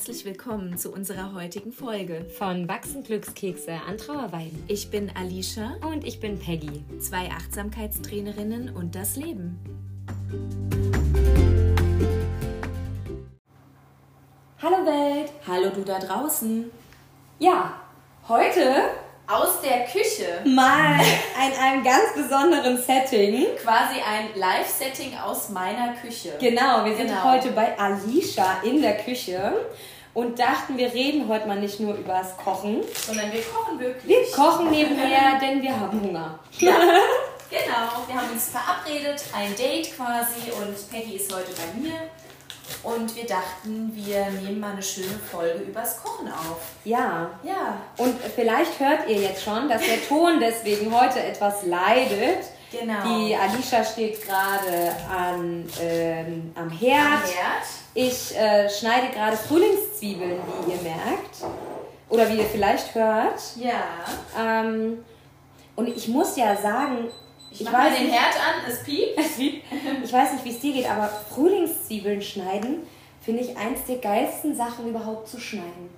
herzlich willkommen zu unserer heutigen Folge von Wachsen Glückskekse an Trauerweiden. Ich bin Alicia und ich bin Peggy, zwei Achtsamkeitstrainerinnen und das Leben. Hallo Welt! Hallo du da draußen! Ja, heute aus der Küche. Mal in einem ganz besonderen Setting. Quasi ein Live-Setting aus meiner Küche. Genau, wir sind genau. heute bei Alicia in der Küche und dachten, wir reden heute mal nicht nur über das Kochen. Sondern wir kochen wirklich. Wir kochen nebenher, denn wir haben Hunger. Ja. Genau, wir haben uns verabredet, ein Date quasi und Peggy ist heute bei mir. Und wir dachten, wir nehmen mal eine schöne Folge übers Kochen auf. Ja. Ja. Und vielleicht hört ihr jetzt schon, dass der Ton deswegen heute etwas leidet. Genau. Die Alicia steht gerade an, ähm, am Herd. Am Herd. Ich äh, schneide gerade Frühlingszwiebeln, wie ihr merkt. Oder wie ihr vielleicht hört. Ja. Ähm, und ich muss ja sagen, ich, ich mach mal den Herd an, es piept. Es piept. Ich weiß nicht, wie es dir geht, aber Frühlingszwiebeln schneiden finde ich eins der geilsten Sachen überhaupt zu schneiden.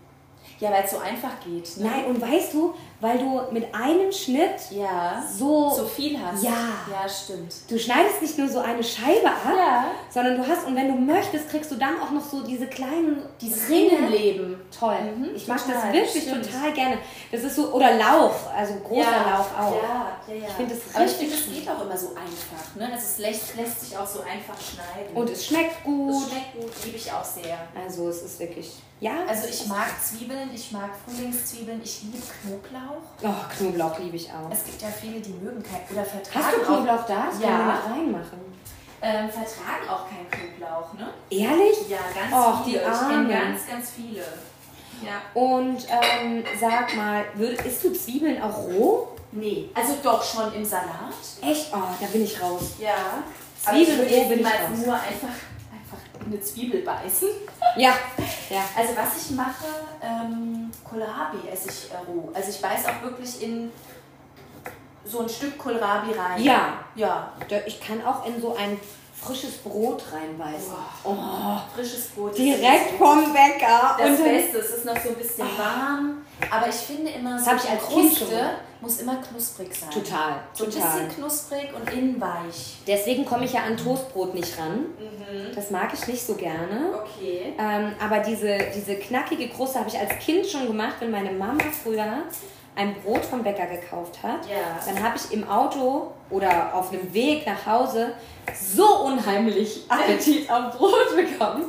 Ja, weil es so einfach geht. Ne? Nein, und weißt du, weil du mit einem Schnitt ja, so, so viel hast. Ja. Ja, stimmt. Du schneidest nicht nur so eine Scheibe ab, ja. sondern du hast, und wenn du möchtest, kriegst du dann auch noch so diese kleinen Dieses Ringenleben. Toll. Mhm, ich mag das wirklich stimmt. total gerne. Das ist so, oder Lauch, also großer ja. Lauch auch. Ja, ja, ja. Ich finde das Aber ich finde, es geht auch immer so einfach. Ne? Also es lässt, lässt sich auch so einfach schneiden. Und es schmeckt gut. Es schmeckt gut, liebe ich auch sehr. Also es ist wirklich, ja. Also ich mag Zwiebeln, ich mag Frühlingszwiebeln, ich liebe Knoblauch. Oh, Knoblauch liebe ich auch. Es gibt ja viele, die mögen kein oder vertragen Hast du Knoblauch da? Das ja. können wir reinmachen. Ähm, vertragen auch keinen Knoblauch, ne? Ehrlich? Ja, ganz Och, viele. Die Arme. Ich kenne ganz, ganz viele. Ja. Und ähm, sag mal, würd, isst du Zwiebeln auch roh? Nee, also doch schon im Salat. Echt? Oh, da bin ich raus. Ja. Zwiebeln roh bin ich raus. nur einfach eine Zwiebel beißen. Ja. ja. Also was ich mache, ähm, Kohlrabi esse ich äh, roh. Also ich beiße auch wirklich in so ein Stück Kohlrabi rein. Ja. Ja. Ich kann auch in so ein frisches Brot reinbeißen. Oh, oh frisches Brot. Direkt vom Bäcker. Das Beste, es ist noch so ein bisschen oh. warm. Aber ich finde immer, das so ich als Kruste muss immer knusprig sein. Total, so total. ein bisschen knusprig und innen weich. Deswegen komme ich ja an Toastbrot nicht ran. Mhm. Das mag ich nicht so gerne. Okay. Ähm, aber diese, diese knackige Kruste habe ich als Kind schon gemacht, wenn meine Mama früher ein Brot vom Bäcker gekauft hat, ja. dann habe ich im Auto oder auf dem Weg nach Hause so unheimlich Appetit auf Brot bekommen,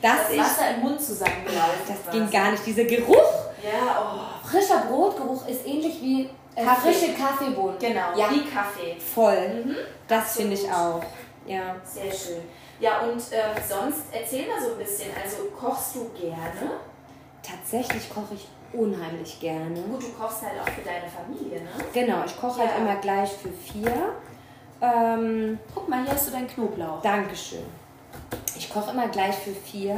dass das ich Wasser im Mund zusammengelaufen. Das ging gar nicht. Dieser Geruch, ja, oh. frischer Brotgeruch ist ähnlich wie äh, Kaffee. frische Kaffeebohnen. Genau, ja. wie Kaffee. Voll. Mhm. Das finde ich auch. Ja. Sehr schön. Ja, und äh, sonst erzähl mal so ein bisschen. Also kochst du gerne? Tatsächlich koche ich unheimlich gerne. Gut, du kochst halt auch für deine Familie, ne? Genau, ich koche halt ja. halt immer gleich für vier. Ähm, Guck mal, hier hast du deinen Knoblauch. Dankeschön. Ich koche immer gleich für vier.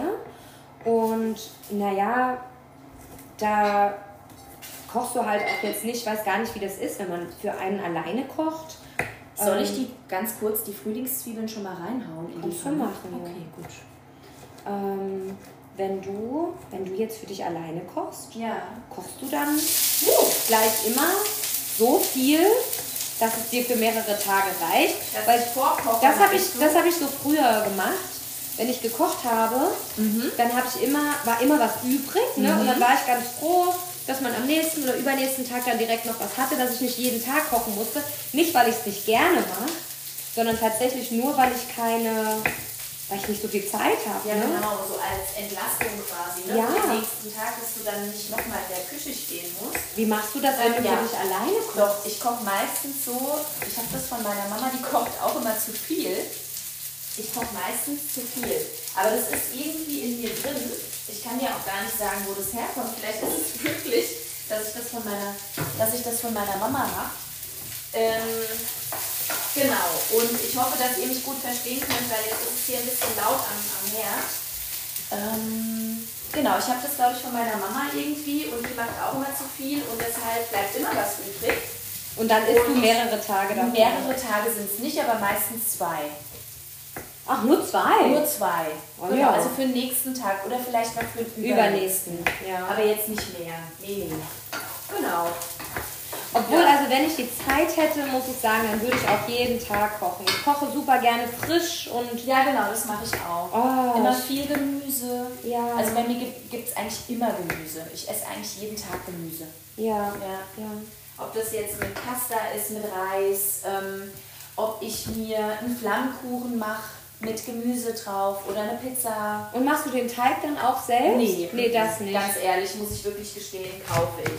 Und naja, da kochst du halt auch jetzt nicht, ich weiß gar nicht, wie das ist, wenn man für einen alleine kocht. Soll ich ähm, die ganz kurz die Frühlingszwiebeln schon mal reinhauen? In die Pfanne machen. Okay, gut. Ähm, wenn du, wenn du jetzt für dich alleine kochst, ja. kochst du dann uh, gleich immer so viel, dass es dir für mehrere Tage reicht. Das weil. Das habe ich, das habe ich so früher gemacht. Wenn ich gekocht habe, mhm. dann habe ich immer, war immer was übrig, ne? Mhm. Und dann war ich ganz froh, dass man am nächsten oder übernächsten Tag dann direkt noch was hatte, dass ich nicht jeden Tag kochen musste. Nicht, weil ich es nicht gerne mache, sondern tatsächlich nur, weil ich keine weil ich nicht so viel Zeit habe. Ja, ne? genau, so als Entlastung quasi. Ne? Ja. Am nächsten Tag, dass du dann nicht nochmal in der Küche stehen musst. Wie machst du das, wenn ähm, du ja. dich alleine kochst? Doch, ich koche meistens so, ich habe das von meiner Mama, die kocht auch immer zu viel. Ich koche meistens zu viel. Aber das ist irgendwie in mir drin. Ich kann dir auch gar nicht sagen, wo das herkommt. Vielleicht ist es wirklich, dass ich das von meiner, dass ich das von meiner Mama mache. Ähm, Genau, und ich hoffe, dass ihr mich gut verstehen könnt, weil jetzt ist es hier ein bisschen laut am, am Herd. Ähm, genau, ich habe das, glaube ich, von meiner Mama irgendwie und die macht auch immer zu viel und deshalb bleibt immer was übrig. Und dann isst du mehrere Tage davon? Mehrere Tage sind es nicht, aber meistens zwei. Ach, nur zwei? Nur zwei. Oh, ja. Also für den nächsten Tag oder vielleicht noch für den Übernächsten, ja. Aber jetzt nicht mehr. Nee, nee. Genau. Obwohl, Ja. also wenn ich die Zeit hätte, muss ich sagen, dann würde ich auch jeden Tag kochen. Ich koche super gerne frisch und Ja, genau, das mache ich auch. Oh, immer viel Gemüse. Ja. Also bei mir gibt es eigentlich immer Gemüse. Ich esse eigentlich jeden Tag Gemüse. ja, Ja. ja. Ob das jetzt mit Pasta ist, mit Reis, ähm, ob ich mir einen Flammkuchen mache mit Gemüse drauf oder eine Pizza. Und machst du den Teig dann auch selbst? Nee, das nicht. Ganz ehrlich, muss ich wirklich gestehen, kaufe ich.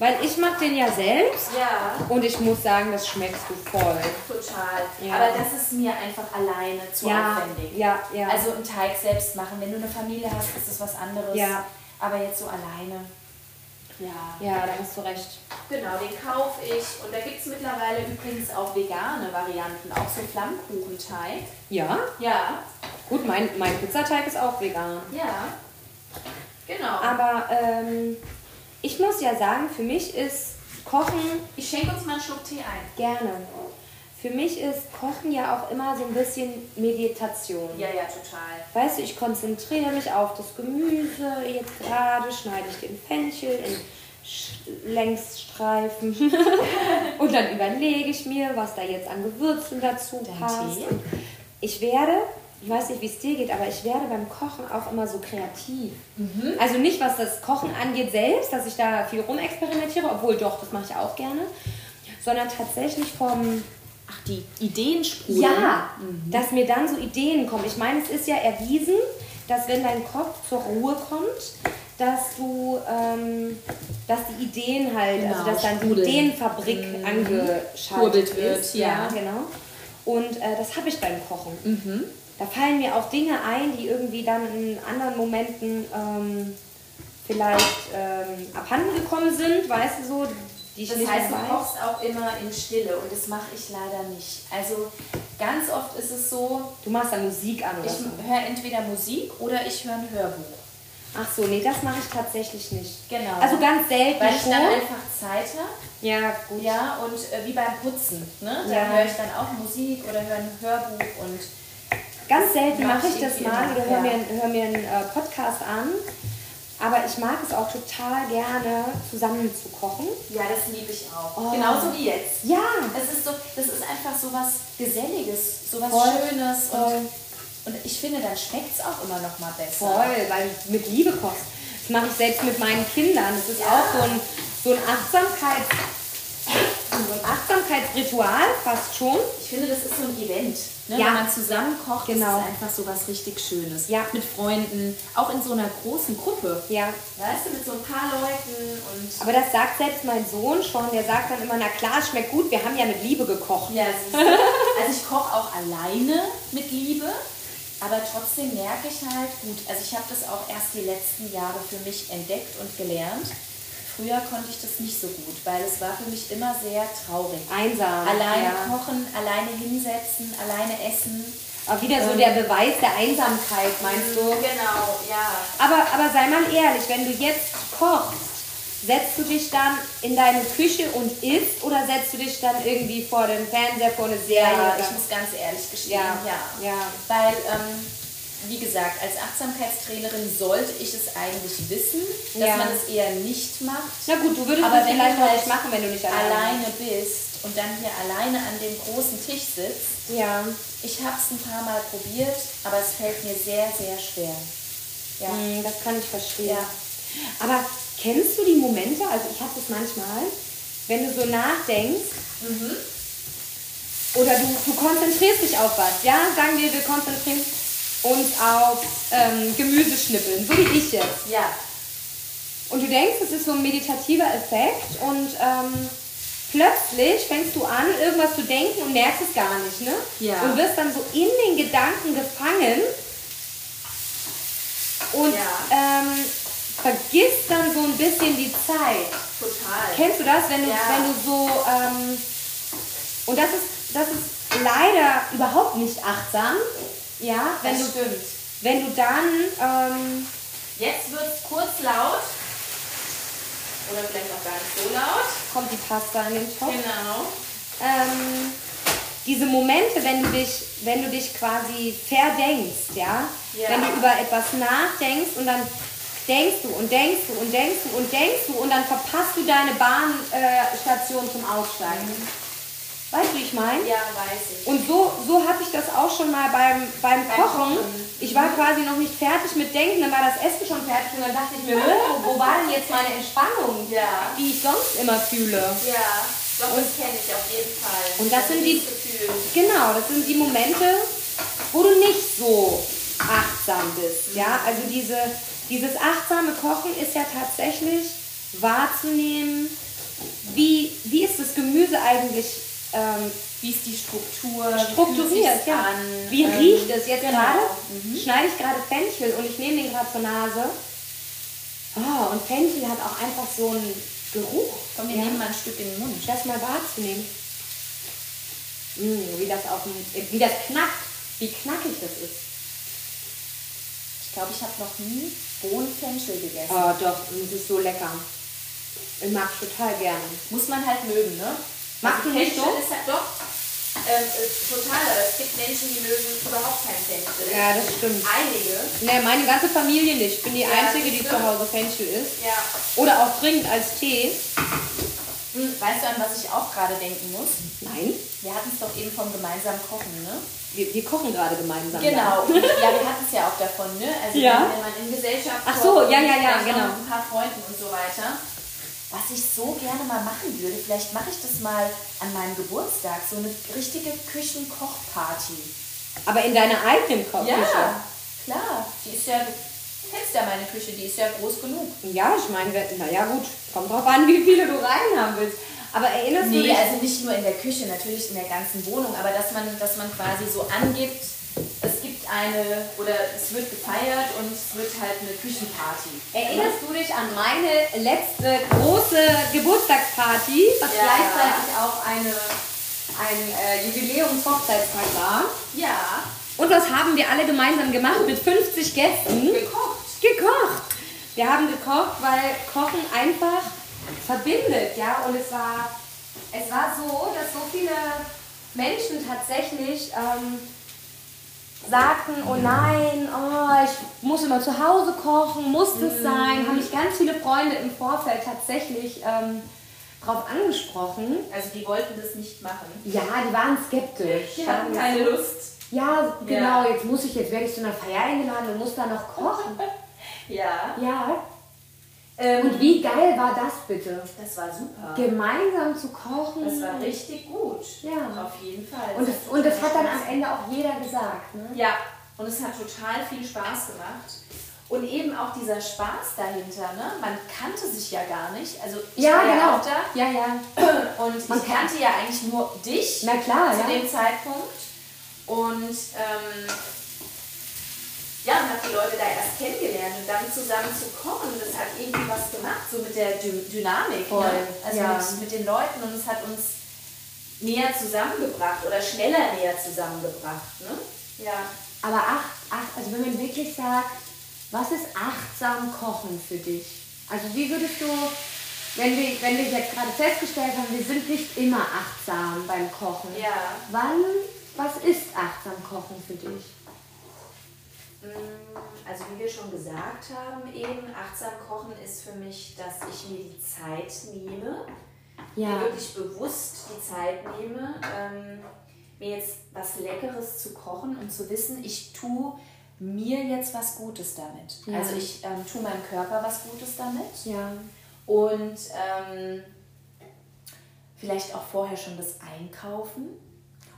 Weil ich mache den ja selbst Ja, und ich muss sagen, das schmeckst du voll. total. Ja. Aber das ist mir einfach alleine zu Ja, aufwendig. ja, ja. Also einen Teig selbst machen. Wenn du eine Familie hast, ist das was anderes. Ja. Aber jetzt so alleine. Ja. Ja, da hast du recht. Genau, den kaufe ich. Und da gibt es mittlerweile übrigens auch vegane Varianten, auch so Flammkuchenteig. Ja, Ja, gut, mein, mein Pizzateig ist auch vegan. ja. Genau. Aber ähm, ich muss ja sagen, für mich ist Kochen ich schenke uns mal einen Schluck Tee ein. gerne. Für mich ist Kochen ja auch immer so ein bisschen Meditation. Ja, ja, total. Weißt du, ich konzentriere mich auf das Gemüse. Jetzt gerade schneide ich den Fenchel in Längsstreifen. und dann überlege ich mir, was da jetzt an Gewürzen dazu Dein passt. Tee? Ich werde, ich weiß nicht, wie es dir geht, aber ich werde beim Kochen auch immer so kreativ. Mhm. Also nicht, was das Kochen angeht selbst, dass ich da viel rumexperimentiere, obwohl doch, das mache ich auch gerne. Sondern tatsächlich vom die Ideen spulen. ja, dass mir dann so Ideen kommen. Ich meine, es ist ja erwiesen, dass wenn dein Kopf zur Ruhe kommt, dass du, ähm, dass die Ideen halt, Genau, also dass dann die sprudeln. Ideenfabrik angeschaltet Kurbelt wird, ist. ja. genau. Und äh, das habe ich beim Kochen. Da fallen mir auch Dinge ein, die irgendwie dann in anderen Momenten ähm, vielleicht ähm, abhanden gekommen sind, weißt du so, die ich Das nicht heißt, du weiß. kochst auch immer in Stille und das mache ich leider nicht. Also ganz oft ist es so, Du machst da Musik an oder ich so. höre entweder Musik oder ich höre ein Hörbuch. Ach so, nee, das mache ich tatsächlich nicht. Genau. Also ganz selten Weil ich schon. dann einfach Zeit habe. ja, gut. Ja, und äh, wie beim Putzen. Ne? Da Ja. höre ich dann auch Musik oder höre ein Hörbuch und Ganz selten Mach mache ich das irgendwie mal oder höre ja. mir, hör mir einen äh, Podcast an. Aber ich mag es auch total gerne, zusammen zu kochen. ja, das liebe ich auch. Oh. Genauso wie jetzt. Ja, Es ist so, das ist einfach so was Geselliges, so was Voll. Schönes Voll. und, und ich finde, dann schmeckt es auch immer noch mal besser. voll, weil du mit Liebe kochst. Das mache ich selbst mit meinen Kindern. Das ist Ja. auch so ein, so ein Achtsamkeits, so ein Achtsamkeitsritual fast schon. Ich finde, das ist so ein Event. Ne? Ja. Wenn man zusammen kocht, Genau. ist es einfach so was richtig Schönes. Ja. Mit Freunden, auch in so einer großen Gruppe. Ja, Weißt du, mit so ein paar Leuten und aber das sagt selbst mein Sohn schon. Der sagt dann immer, na klar, es schmeckt gut, wir haben ja mit Liebe gekocht. Ja. Also ich koche auch alleine mit Liebe, aber trotzdem merke ich halt, gut, also ich habe das auch erst die letzten Jahre für mich entdeckt und gelernt. Früher konnte ich das nicht so gut, weil es war für mich immer sehr traurig. Einsam. Alleine ja. kochen, alleine hinsetzen, alleine essen. Aber wieder so der Beweis der Einsamkeit, meinst du? Genau, ja. Aber, aber sei mal ehrlich, wenn du jetzt kochst, setzt du dich dann in deine Küche und isst oder setzt du dich dann irgendwie vor den Fernseher, vor eine Serie? Ja, ich muss ganz ehrlich gestehen, ja, ja. ja. Weil, ähm, wie gesagt, als Achtsamkeitstrainerin sollte ich es eigentlich wissen, dass Ja. man es eher nicht macht. Na gut, du würdest Aber es vielleicht auch halt nicht machen, wenn du nicht alleine alleine bist und dann hier alleine an dem großen Tisch sitzt. Ja. ich habe es ein paar Mal probiert, aber es fällt mir sehr, sehr schwer. Ja. Hm, Das kann ich verstehen. Ja. Aber kennst du die Momente, also ich habe das manchmal, wenn du so nachdenkst Mhm. oder du, du konzentrierst dich auf was, ja, sagen wir, wir konzentrieren uns auf ähm, Gemüseschnippeln, so wie ich jetzt. Ja. Und du denkst, es ist so ein meditativer Effekt und ähm, plötzlich fängst du an, irgendwas zu denken und merkst es gar nicht, ne? Ja. Und wirst dann so in den Gedanken gefangen und Ja. ähm, vergisst dann so ein bisschen die Zeit. Total. Kennst du das, wenn du, Ja. wenn du so ähm, und das ist das ist leider überhaupt nicht achtsam, ja, wenn das du stimmt. wenn du dann ähm, Jetzt wird es kurz laut. Oder vielleicht auch gar nicht so laut. kommt die Pasta in den Topf. Genau. ähm, diese Momente, wenn du dich, wenn du dich quasi verdenkst, ja? Ja. wenn du über etwas nachdenkst und dann denkst du und denkst du und denkst du und denkst du und dann verpasst du deine Bahnstation zum Aussteigen. Weißt du, wie ich meine? Ja, weiß ich. Und so, so hatte ich das auch schon mal beim, beim, Kochen. Kochen. Ich war quasi noch nicht fertig mit Denken, dann war das Essen schon fertig und dann dachte ich mir, wo, wo war denn jetzt meine Entspannung, Ja. die ich sonst immer fühle? Ja, doch, das kenne ich auf jeden Fall. Und das sind die- dieses Gefühl. Genau, das sind die Momente, wo du nicht so achtsam bist. Ja, also diese, dieses achtsame Kochen ist ja tatsächlich wahrzunehmen, wie, wie ist das Gemüse eigentlich ähm, Wie ist die Struktur? strukturiert. Ja. an? Wie Ähm, riecht es jetzt genau. gerade? Mhm. Schneide ich gerade Fenchel und ich nehme den gerade zur Nase. Oh, und Fenchel hat auch einfach so einen Geruch. Komm, wir ja. nehmen mal ein Stück in den Mund. das mal wahrzunehmen. Mm, wie das auf dem, wie das knackt, wie knackig das ist. Ich glaube, ich habe noch nie Bohnenfenchel gegessen. Oh doch, das ist so lecker. Ich mag es total gerne. Muss man halt mögen, ne? Magst du nicht so? Ist halt doch ähm, ist total, aber es gibt Menschen, die mögen überhaupt kein Fenchel. Ja, das stimmt. Einige. Ne, meine ganze Familie nicht. Ich bin die Ja, Einzige, die zu? Hause Fenchel isst. Ja. Oder auch trinkt als Tee. Hm, Weißt du, an was ich auch gerade denken muss? Nein, Wir hatten es doch eben vom gemeinsamen Kochen, ne? wir, wir kochen gerade gemeinsam. Genau. Ja, wir hatten es ja auch davon, ne? Also Ja. wenn man in Gesellschaft Ach so, ja, ja, ja, genau. mit ein paar Freunden und so weiter. Was ich so gerne mal machen würde, vielleicht mache ich das mal an meinem Geburtstag, so eine richtige Küchenkochparty. Aber in deiner eigenen Kochküche. Ja, klar. Die ist ja, du kennst ja meine Küche, die ist ja groß genug. Ja, ich meine, naja gut, kommt drauf an, wie viele du rein haben willst. Aber erinnerst du Nee, dich? also nicht nur in der Küche, natürlich in der ganzen Wohnung, aber dass man, dass man quasi so angibt, es eine, oder es wird gefeiert und es wird halt eine Küchenparty. Erinnerst du dich an meine letzte große Geburtstagsparty, was Ja. gleichzeitig auch eine, ein äh, Jubiläumshochzeitstag war? Ja, Und was haben wir alle gemeinsam gemacht mit 50 Gästen? gekocht. Gekocht. Wir haben gekocht, weil Kochen einfach verbindet, ja. Und es war, es war so, dass so viele Menschen tatsächlich ähm, sagten, oh nein, oh, ich muss immer zu Hause kochen, muss das sein. Haben mich ganz viele Freunde im Vorfeld tatsächlich ähm, darauf angesprochen. Also die wollten das nicht machen. Ja, die waren skeptisch. Die hatten keine Lust. Ja, genau, Ja. jetzt muss ich, jetzt werde ich zu einer Feier eingeladen und muss da noch kochen. Ja. Ja. Ähm, Und wie geil war das bitte? das war super. Gemeinsam zu kochen. Das war richtig gut. Ja. Auf jeden Fall. Und, das, hat und das hat dann am Ende auch jeder gesagt. Ne? Ja, und es hat total viel Spaß gemacht. Und eben auch dieser Spaß dahinter, ne? Man kannte sich ja gar nicht. Also ich Ja, war ja genau. auch da Ja, ja. und Man ich kannte ja eigentlich nur dich Na klar, zu ja. dem Zeitpunkt. Und ähm, ja, und habe die Leute da erst kennengelernt zusammen zu kochen, das hat irgendwie was gemacht, so mit der Dü Dynamik. Voll, Ne? Also ja. mit, mit den Leuten und es hat uns näher zusammengebracht oder schneller näher zusammengebracht. Ne? Ja. Aber ach, ach, also wenn man wirklich sagt, was ist achtsam kochen für dich? Also wie würdest du, wenn wir, wenn wir jetzt gerade festgestellt haben, wir sind nicht immer achtsam beim Kochen. Ja. Wann, was ist achtsam kochen für dich? Also wie wir schon gesagt haben, eben achtsam kochen ist für mich, dass ich mir die Zeit nehme, mir wirklich bewusst die Zeit nehme, ähm, mir jetzt was Leckeres zu kochen und zu wissen, ich tue mir jetzt was Gutes damit. Ja. Also ich ähm, tue meinem Körper was Gutes damit Ja. und ähm, vielleicht auch vorher schon das Einkaufen.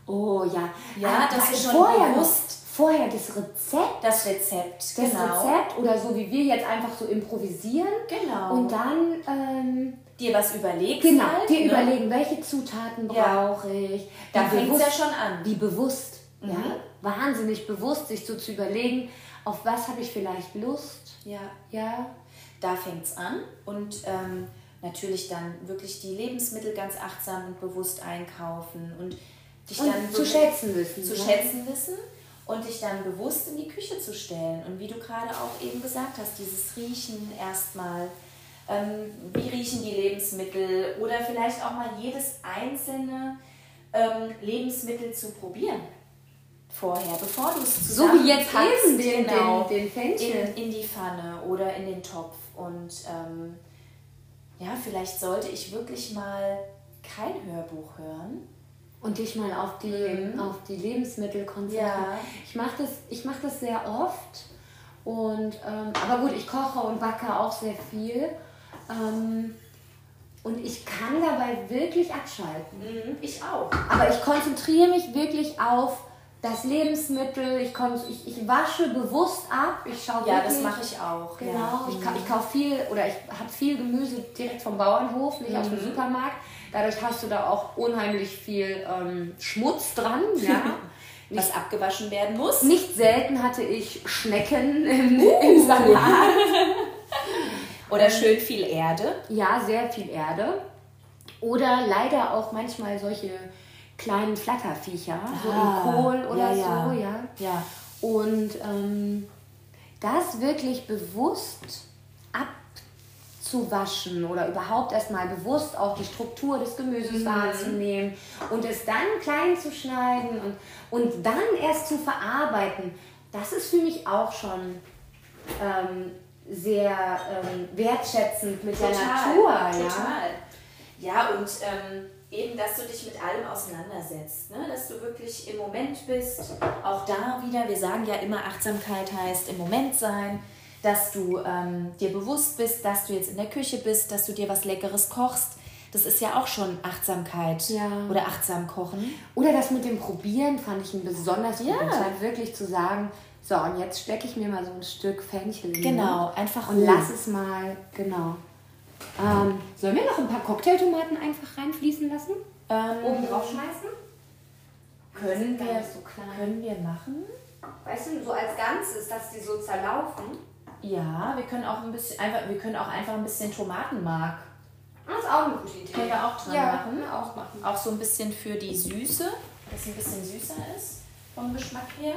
Oh ja. Ja, Ah, das ist schon vorher bewusst. Vorher das Rezept. Das Rezept, Das genau. Rezept oder so wie wir jetzt einfach so improvisieren. Genau. Und dann ähm, dir was überlegst. genau, halt, dir ne? überlegen, welche Zutaten Ja. brauche ich. Da fängt es ja schon an. Wie bewusst. Mhm. Ja? Wahnsinnig bewusst, sich so zu überlegen, auf was habe ich vielleicht Lust. Ja, Ja. da fängt es an und ähm, natürlich dann wirklich die Lebensmittel ganz achtsam und bewusst einkaufen und dich Und dann zu schätzen wissen. zu ne? schätzen wissen und dich dann bewusst in die Küche zu stellen. Und wie du gerade auch eben gesagt hast, dieses Riechen erstmal. Ähm, wie riechen die Lebensmittel oder vielleicht auch mal jedes einzelne ähm, Lebensmittel zu probieren. Vorher, bevor du es So wie jetzt zusammenpackst, eben den, genau, den, den in, in die Pfanne oder in den Topf. Und ähm, ja, vielleicht sollte ich wirklich mal kein Hörbuch hören. Und dich mal auf die, Mhm. auf die Lebensmittel konzentrieren. Ja. Ich mache das, ich mach das sehr oft. Und, ähm, aber gut, ich koche und backe auch sehr viel. Ähm, und ich kann dabei wirklich abschalten. Mhm, ich auch. Aber ich konzentriere mich wirklich auf das Lebensmittel. Ich, kon ich, ich wasche bewusst ab. Ich schaue Ja, wirklich, das mache ich auch. Genau, Ja. ich, ich kaufe viel oder ich habe viel Gemüse direkt vom Bauernhof, nicht aus dem Mhm. Supermarkt. Dadurch hast du da auch unheimlich viel ähm, Schmutz dran. Ja. Was abgewaschen werden muss. Nicht selten hatte ich Schnecken im, Uh. im Salat. Oder schön viel Erde. Ja, sehr viel Erde. Oder leider auch manchmal solche kleinen Flatterviecher, so Ah, im Kohl oder ja, ja. so, ja. Ja. Und ähm, das wirklich bewusst abzuwaschen oder überhaupt erstmal bewusst auch die Struktur des Gemüses Mhm. wahrzunehmen und es dann klein zu schneiden und, und dann erst zu verarbeiten, das ist für mich auch schon ähm, sehr ähm, wertschätzend mit der Natur. Ja? Total. Ja, und ähm, eben, dass du dich mit allem auseinandersetzt, ne? dass du wirklich im Moment bist. Auch da wieder, wir sagen ja immer, Achtsamkeit heißt im Moment sein, dass du ähm, dir bewusst bist, dass du jetzt in der Küche bist, dass du dir was Leckeres kochst. Das ist ja auch schon Achtsamkeit Ja. oder achtsam kochen. Oder das mit dem Probieren fand ich ein besonders Ja. guten Tipp, wirklich zu sagen, so und jetzt stecke ich mir mal so ein Stück Fenchel in Genau, einfach und lass es mal, genau. Ähm, sollen wir noch ein paar Cocktailtomaten einfach reinfließen lassen? Ähm, Oben drauf schmeißen? können wir, so klein. können wir machen. Weißt du, so als Ganzes, dass die so zerlaufen. Ja, wir können auch ein bisschen einfach, wir können auch einfach ein bisschen Tomatenmark Das ist auch eine gute Idee. Können wir auch dran ja, machen. auch machen. Auch so ein bisschen für die Süße, dass es ein bisschen süßer ist vom Geschmack her.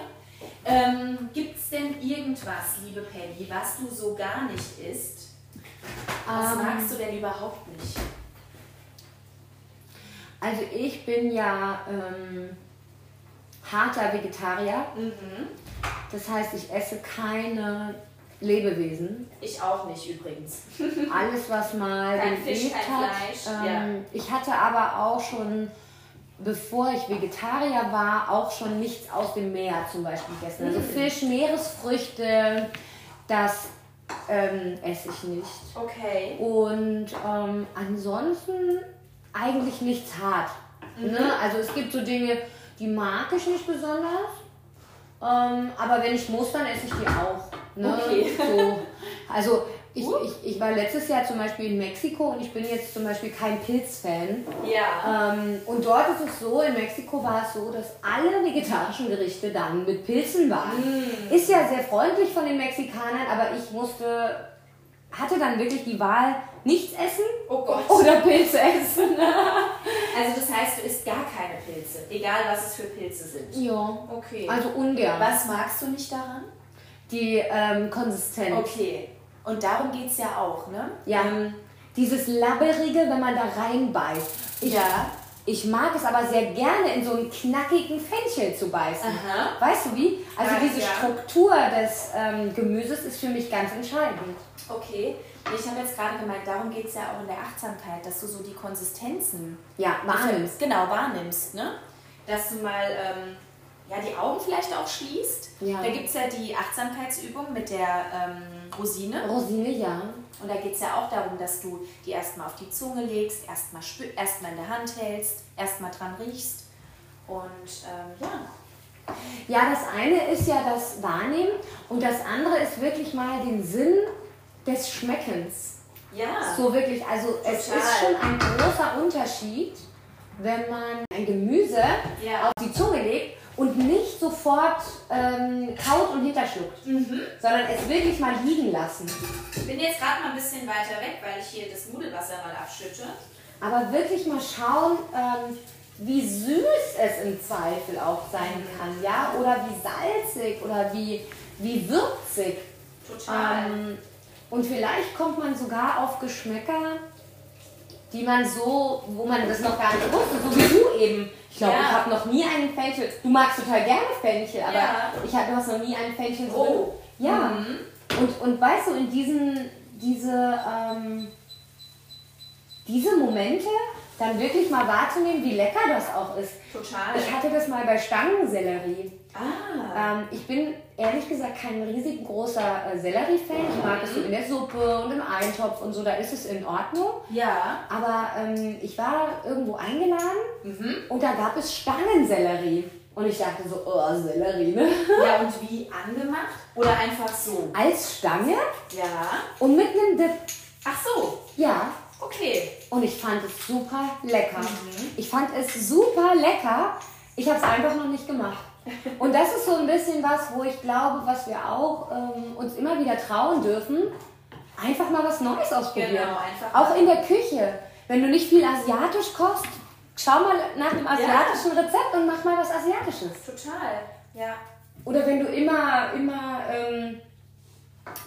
Ähm, Gibt es denn irgendwas, liebe Peggy, was du so gar nicht isst? Was Ähm, magst du denn überhaupt nicht? Also ich bin ja ähm, harter Vegetarier. Mhm. Das heißt, ich esse keine Lebewesen. Ich auch nicht übrigens. Alles, was mal Kein Fisch, kein hat. Fleisch, Ähm, Ich hatte aber auch schon, bevor ich Vegetarier war, auch schon nichts aus dem Meer zum Beispiel gegessen. Also Fisch, Meeresfrüchte, das ähm, esse ich nicht. Okay. Und ähm, ansonsten eigentlich nichts hart. Ne? Also es gibt so Dinge, die mag ich nicht besonders. Ähm, aber wenn ich muss, dann esse ich die auch. Ne? Okay. So. Also ich, Uh. ich, ich war letztes Jahr zum Beispiel in Mexiko und ich bin jetzt zum Beispiel kein Pilzfan. Ja. Ähm, und dort ist es so, in Mexiko war es so, dass alle vegetarischen Gerichte dann mit Pilzen waren. Mm. Ist ja sehr freundlich von den Mexikanern, aber ich musste, hatte dann wirklich die Wahl, nichts essen Oh oder Pilze essen. Also das heißt, du isst gar keine Pilze, egal was es für Pilze sind. ja, Okay. also ungern. was magst du nicht daran? Die ähm, Konsistenz. Okay. Und darum geht es ja auch, ne? Ja, dieses Labberige, wenn man da reinbeißt. Ich, Ja. ich mag es aber sehr gerne, in so einen knackigen Fenchel zu beißen. Aha. Weißt du wie? Also Ja, diese ja. Struktur des ähm, Gemüses ist für mich ganz entscheidend. Okay. Ich habe jetzt gerade gemeint, darum geht es ja auch in der Achtsamkeit, dass du so die Konsistenzen Ja, wahrnimmst. Genau, wahrnimmst, ne? Dass du mal ähm, ja, die Augen vielleicht auch schließt. Ja. Da gibt es ja die Achtsamkeitsübung mit der ähm, Rosine. Rosine, ja. Und da geht es ja auch darum, dass du die erstmal auf die Zunge legst, erstmal erstmal in der Hand hältst, erstmal dran riechst. Und ähm, ja. Ja, das eine ist ja das Wahrnehmen und das andere ist wirklich mal den Sinn des Schmeckens. Ja. So wirklich, also es Total. ist schon ein großer Unterschied, wenn man ein Gemüse Ja. auf die Zunge legt und nicht sofort ähm, kaut und hinterschluckt, sondern es wirklich mal liegen lassen. Ich bin jetzt gerade mal ein bisschen weiter weg, weil ich hier das Nudelwasser mal abschütte. Aber wirklich mal schauen, ähm, wie süß es im Zweifel auch sein kann, ja, oder wie salzig oder wie, wie würzig. Total. Ähm, und vielleicht kommt man sogar auf Geschmäcker, die man so, wo man das noch gar nicht wusste, so wie du eben. Ich glaube, Ja. ich habe noch nie einen Fenchel. Du magst total gerne Fenchel, aber Ja. ich hab, du hast noch nie einen Fenchel so. Oh. Ja. Mhm. Und, und weißt du, in diesen, diese, ähm, diese Momente dann wirklich mal wahrzunehmen, wie lecker das auch ist. Total. Ich hatte das mal bei Stangensellerie. Ah. Ähm, ich bin ehrlich gesagt kein riesig großer äh, Sellerie-Fan. Ich mag es so in der Suppe und im Eintopf und so, da ist es in Ordnung. Ja. Aber ähm, ich war irgendwo eingeladen Mhm. und da gab es Stangensellerie. Und ich dachte so, oh, Sellerie, ne? Ja, und wie angemacht? Oder einfach so? Als Stange Ja. und mit einem Dip. Ach so. Ja, Okay. und ich fand es super lecker. Mhm. Ich fand es super lecker. Ich habe es einfach noch nicht gemacht. Und das ist so ein bisschen was, wo ich glaube, was wir auch ähm, uns immer wieder trauen dürfen, einfach mal was Neues ausprobieren. Genau, auch in der Küche. Wenn du nicht viel asiatisch kochst, schau mal nach einem asiatischen Rezept und mach mal was Asiatisches. Total. Ja. Oder wenn du immer, immer ähm,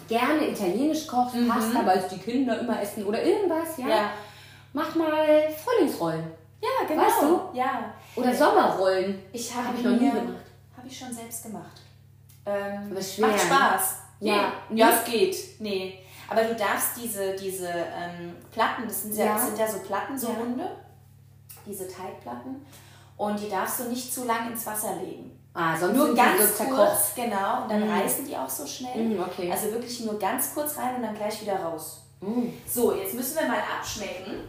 gerne italienisch kochst, Pasta, weil es die Kinder immer essen oder irgendwas, ja, Mhm. Ja. mach mal Frühlingsrollen. Ja, genau. Weißt du? Ja. Oder Sommerrollen. Ich habe Hab ich noch nie gemacht. Habe ich schon selbst gemacht. Ähm, Aber schwer, macht ne? Spaß. Ja. Nee. Ja, es geht. Nee. Aber du darfst diese, diese ähm, Platten, das sind ja, Ja. das sind ja so Platten, so Ja. runde, diese Teigplatten. Und die darfst du nicht zu lang ins Wasser legen. Ah, sonst Nur ganz so kurz, genau. Und dann Mm. reißen die auch so schnell. Mm, okay. Also wirklich nur ganz kurz rein und dann gleich wieder raus. Mm. So, jetzt müssen wir mal abschmecken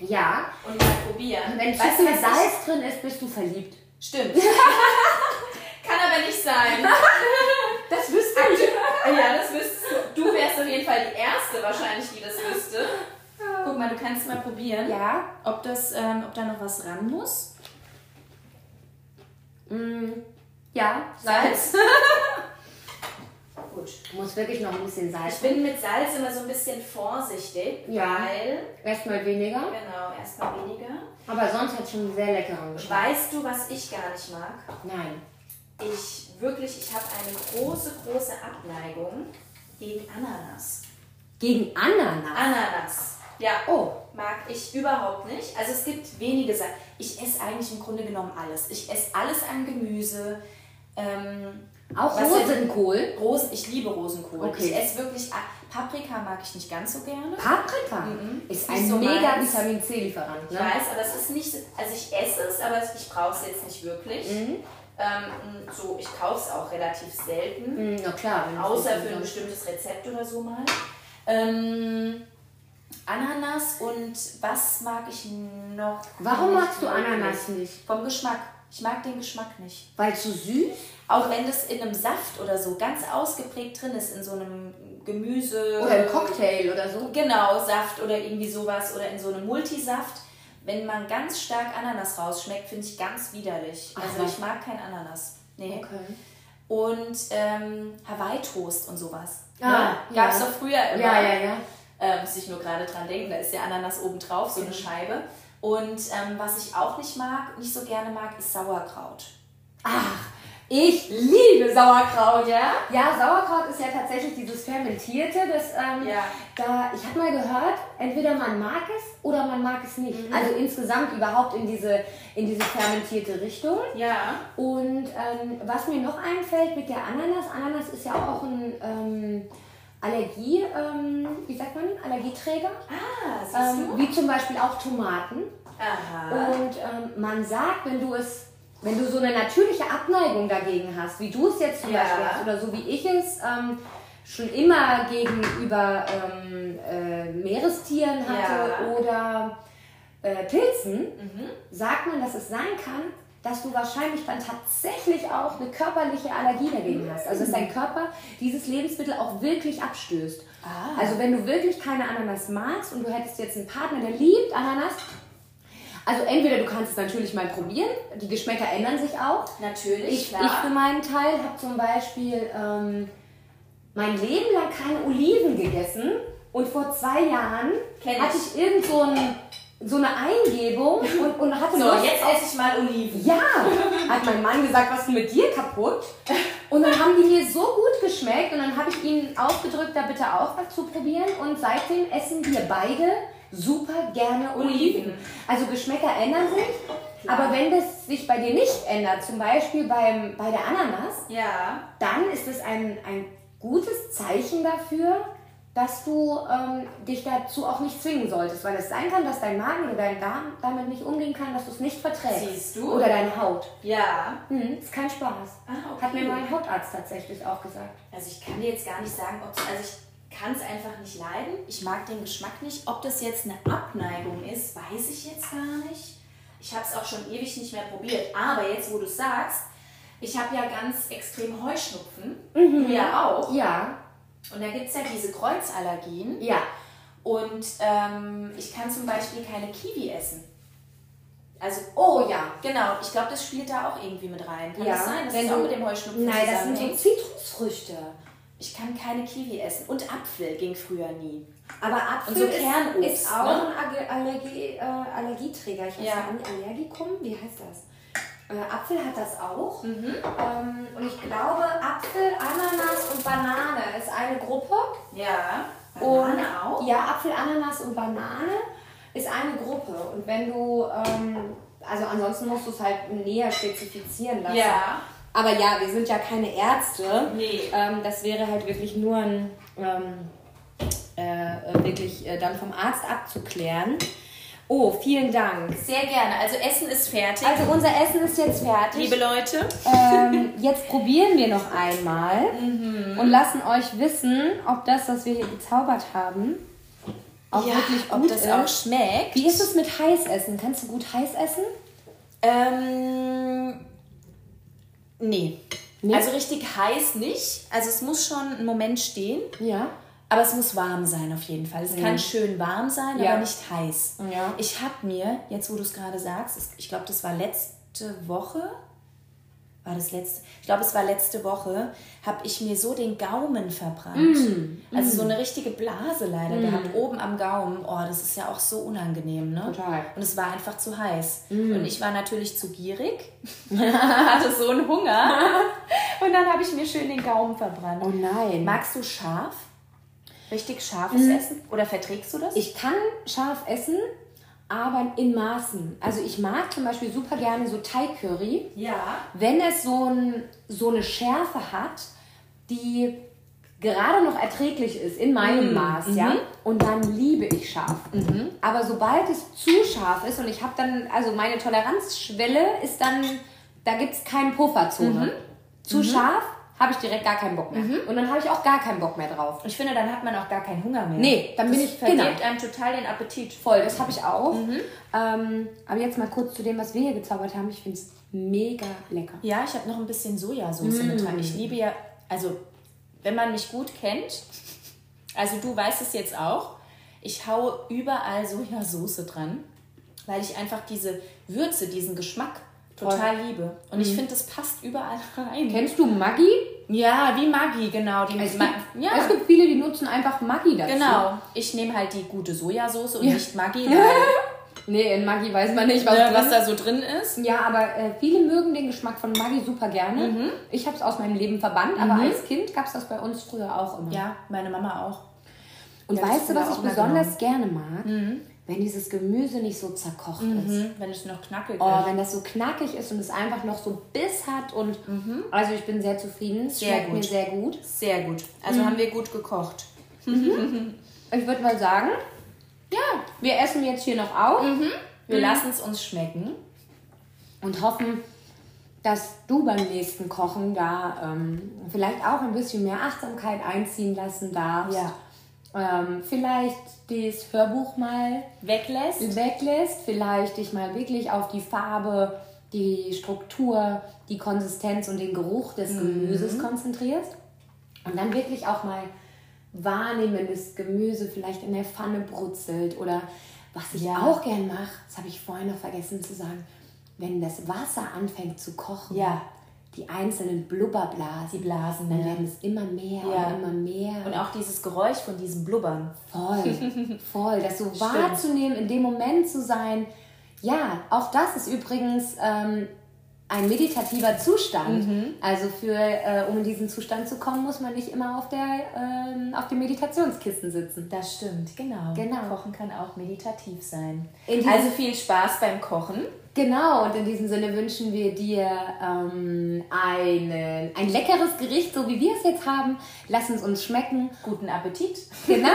Ja, und mal probieren. wenn zu Weißt du, viel Salz drin ist, bist du verliebt. Stimmt. Kann aber nicht sein. Das wüsste Ja, das wüsstest du. Du wärst auf jeden Fall die Erste wahrscheinlich, die das wüsste. Guck mal, du kannst mal probieren, Ja. ob, das, ähm, ob da noch was ran muss. Mm. Ja, Salz. Gut. Muss wirklich noch ein bisschen Ich Salz. bin mit Salz immer so ein bisschen vorsichtig, Ja. weil, Erstmal weniger. genau, erstmal weniger. Aber sonst hat es schon einen sehr leckeren Geschmack. Weißt du, was ich gar nicht mag? Nein. Ich wirklich, ich habe eine große, große Abneigung gegen Ananas. Gegen Ananas. Ananas. Ja, Oh. mag ich überhaupt nicht. Also es gibt wenige Sachen. Ich esse eigentlich im Grunde genommen alles. Ich esse alles an Gemüse. Ähm, Auch Was denn? Rosenkohl. Rosen, ich liebe Rosenkohl. Okay. Ich esse wirklich ah, Paprika mag ich nicht ganz so gerne. Paprika Mhm. ist ein so mega meins. Vitamin C-Lieferant. Ich Ne? weiß, aber es ist nicht, so- also ich esse es, aber ich brauche es jetzt nicht wirklich. Mhm. Ähm, so, ich kaufe es auch relativ selten. Mm, Na klar. Außer für ein bestimmtes Rezept oder so mal. Ähm, Ananas und was mag ich noch? Warum magst du? Ananas nicht? Vom Geschmack. Ich mag den Geschmack nicht. Weil zu süß? Auch wenn das in einem Saft oder so ganz ausgeprägt drin ist, in so einem Gemüse. Oder ein Cocktail oder so? Genau, Saft oder irgendwie sowas oder in so einem Multisaft. Wenn man ganz stark Ananas rausschmeckt, finde ich ganz widerlich. Also Aha. ich mag kein Ananas. Nee. Okay. Und ähm, Hawaii-Toast und sowas. Ah, ne? Gab es ja. doch früher immer. Ja, ja, ja. Äh, muss ich nur gerade dran denken, da ist der Ananas oben drauf, so eine Scheibe. Und ähm, was ich auch nicht mag, nicht so gerne mag, ist Sauerkraut. Ach, ich liebe Sauerkraut. Ja? Ja, Sauerkraut ist ja tatsächlich dieses Fermentierte. Das, ähm, Ja. da, ich habe mal gehört, entweder man mag es oder man mag es nicht. Also insgesamt überhaupt in diese, in diese fermentierte Richtung. Ja. Und ähm, was mir noch einfällt mit der Ananas, Ananas ist ja auch ein ähm, Allergie, ähm, wie sagt man, Allergieträger. Ah, Ähm, du? wie zum Beispiel auch Tomaten. Aha. Und ähm, man sagt, wenn du es, wenn du so eine natürliche Abneigung dagegen hast, wie du es jetzt zum Ja. Beispiel hast oder so wie ich es ähm, schon immer gegenüber ähm, äh, Meerestieren hatte Ja. oder äh, Pilzen, Mhm. sagt man, dass es sein kann, dass du wahrscheinlich dann tatsächlich auch eine körperliche Allergie dagegen hast. Also dass dein Körper dieses Lebensmittel auch wirklich abstößt. Ah. Also wenn du wirklich keine Ananas magst und du hättest jetzt einen Partner, der liebt Ananas, also entweder du kannst es natürlich mal probieren, die Geschmäcker ändern sich auch. Natürlich, Ich, klar. ich für meinen Teil habe zum Beispiel ähm, mein Leben lang keine Oliven gegessen und vor zwei Jahren Kenn ich. hatte ich irgend so ein so eine Eingebung und, und hatte So, Lust jetzt esse ich mal Oliven. ja, hat mein Mann gesagt, was ist mit dir kaputt? Und dann haben die mir so gut geschmeckt und dann habe ich ihnen aufgedrückt, da bitte auch was zu probieren. Und seitdem essen wir beide super gerne Oliven. Oliven. Also Geschmäcker ändern sich, aber wenn das sich bei dir nicht ändert, zum Beispiel beim, bei der Ananas, Ja. dann ist es ein, ein gutes Zeichen dafür, dass du ähm, dich dazu auch nicht zwingen solltest. Weil es sein kann, dass dein Magen oder dein Darm damit nicht umgehen kann, dass du es nicht verträgst. Siehst du? Oder deine Haut. Ja. Hm, ist kein Spaß. Ah, okay. Hat mir mein Hautarzt tatsächlich auch gesagt. Also ich kann dir jetzt gar nicht sagen, ob also ich kann es einfach nicht leiden. Ich mag den Geschmack nicht. Ob das jetzt eine Abneigung ist, weiß ich jetzt gar nicht. Ich habe es auch schon ewig nicht mehr probiert. Aber jetzt, wo du es sagst, ich habe ja ganz extrem Heuschnupfen. Du ja auch. Ja, Und da gibt es ja diese Kreuzallergien. ja. Und ähm, ich kann zum Beispiel keine Kiwi essen. Also, Oh ja. genau, ich glaube, das spielt da auch irgendwie mit rein. Kann ja. das sein? dass Wenn das auch du- mit dem Heuschnupfen Nein, das sind so zusammenhängt? Zitrusfrüchte. Ich kann keine Kiwi essen. Und Apfel ging früher nie. Aber Apfel so ist, ist auch ne? ein Allergie, äh, Allergieträger. Ich weiß Ja. nicht, Allergikum? Wie heißt das? Äh, Apfel hat das auch. Mhm. Ähm, und ich glaube, Apfel, Ananas und Banane ist eine Gruppe. Ja. Und Banane auch? Ja, Apfel, Ananas und Banane ist eine Gruppe. Und wenn du, ähm, also ansonsten musst du es halt näher spezifizieren lassen. Ja. Aber ja, wir sind ja keine Ärzte. Nee. Ähm, das wäre halt wirklich nur ein, ähm, äh, wirklich äh, dann vom Arzt abzuklären. Oh, vielen Dank. Sehr gerne. Also Essen ist fertig. Also unser Essen ist jetzt fertig. Liebe Leute. ähm, jetzt probieren wir noch einmal Mhm. und lassen euch wissen, ob das, was wir hier gezaubert haben, auch wirklich gut ob das ist. auch schmeckt. Wie ist es mit Heißessen? Kannst du gut heiß essen? Ähm, nee. Nee? Also richtig heiß nicht. Also es muss schon einen Moment stehen. Ja. Aber es muss warm sein auf jeden Fall. Es kann schön warm sein, Ja. aber nicht heiß. Ja. Ich habe mir, jetzt wo du es gerade sagst, ich glaube, das war letzte Woche. War das letzte? Ich glaube, es war letzte Woche, habe ich mir so den Gaumen verbrannt. Mm. Also so eine richtige Blase leider gehabt, oben am Gaumen. Oh, das ist ja auch so unangenehm, ne? Total. Und es war einfach zu heiß. Mm. Und ich war natürlich zu gierig, hatte so einen Hunger. Und dann habe ich mir schön den Gaumen verbrannt. Oh nein. Magst du scharf? Richtig scharfes Essen? Oder verträgst du das? Ich kann scharf essen, aber in Maßen. Also ich mag zum Beispiel super gerne so Thai-Curry, ja. wenn es so, ein, so eine Schärfe hat, die gerade noch erträglich ist in meinem Maß, ja. Und dann liebe ich scharf. Aber sobald es zu scharf ist und ich habe dann, also meine Toleranzschwelle ist dann, da gibt es keinen Pufferzone. Zu scharf habe ich direkt gar keinen Bock mehr. Und dann habe ich auch gar keinen Bock mehr drauf. Ich finde, dann hat man auch gar keinen Hunger mehr. Nee, dann bin das ich- verdirbt genau. einem total den Appetit. Voll, das habe ich auch. Ähm, aber jetzt mal kurz zu dem, was wir hier gezaubert haben. Ich finde es mega lecker. Ja, ich habe noch ein bisschen Sojasauce mit dran. Ich liebe ja, also wenn man mich gut kennt, also du weißt es jetzt auch, ich haue überall Sojasauce dran, weil ich einfach diese Würze, diesen Geschmack total liebe. Und ich finde, das passt überall rein. Kennst du Maggi? Ja, wie Maggi, genau. Die Es Ma- gibt, ja, es gibt viele, die nutzen einfach Maggi dazu. genau. Ich nehme halt die gute Sojasauce und Ja. nicht Maggi, Nee, in Maggi weiß man nicht, was, ne, drin was da so drin ist. Ja, aber äh, viele mögen den Geschmack von Maggi super gerne. Ich habe es aus meinem Leben verbannt, aber als Kind gab es das bei uns früher auch immer. Ja, meine Mama auch. Und Ja, weißt du, was ich besonders gerne mag? Wenn dieses Gemüse nicht so zerkocht ist. Mhm, wenn es noch knackig Oh, ist. wenn das so knackig ist und es einfach noch so Biss hat und also ich bin sehr zufrieden. Es Sehr schmeckt gut. mir sehr gut. Sehr gut. Also haben wir gut gekocht. Ich würde mal sagen, ja, wir essen jetzt hier noch auf Wir lassen es uns schmecken. und hoffen, dass du beim nächsten Kochen da ähm, vielleicht auch ein bisschen mehr Achtsamkeit einziehen lassen darfst. Ja. Ähm, vielleicht das Hörbuch mal Weglässt. weglässt, vielleicht dich mal wirklich auf die Farbe, die Struktur, die Konsistenz und den Geruch des Gemüses konzentrierst und dann wirklich auch mal wahrnehmen, wenn das Gemüse vielleicht in der Pfanne brutzelt oder was ich Ja. auch gern mache, das habe ich vorhin noch vergessen zu sagen, wenn das Wasser anfängt zu kochen. Ja. Die einzelnen Blubberblasen. Die Blasen, Dann ja. werden es immer mehr Ja. und immer mehr. Und auch dieses Geräusch von diesem Blubbern. Voll, voll. Das so wahrzunehmen, in dem Moment zu sein. Ja, auch das ist übrigens ähm, ein meditativer Zustand. Mhm. Also für, äh, um in diesen Zustand zu kommen, muss man nicht immer auf, der, ähm, auf dem Meditationskissen sitzen. Das stimmt, genau. Genau. Kochen kann auch meditativ sein. Also viel Spaß beim Kochen. Genau, und in diesem Sinne wünschen wir dir ähm, einen, ein leckeres Gericht, so wie wir es jetzt haben. Lass es uns schmecken. Guten Appetit. Genau.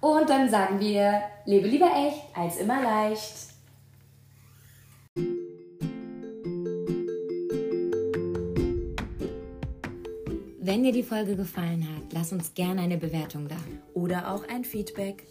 Und dann sagen wir, lebe lieber echt. Als immer leicht. Wenn dir die Folge gefallen hat, lass uns gerne eine Bewertung da. Oder auch ein Feedback.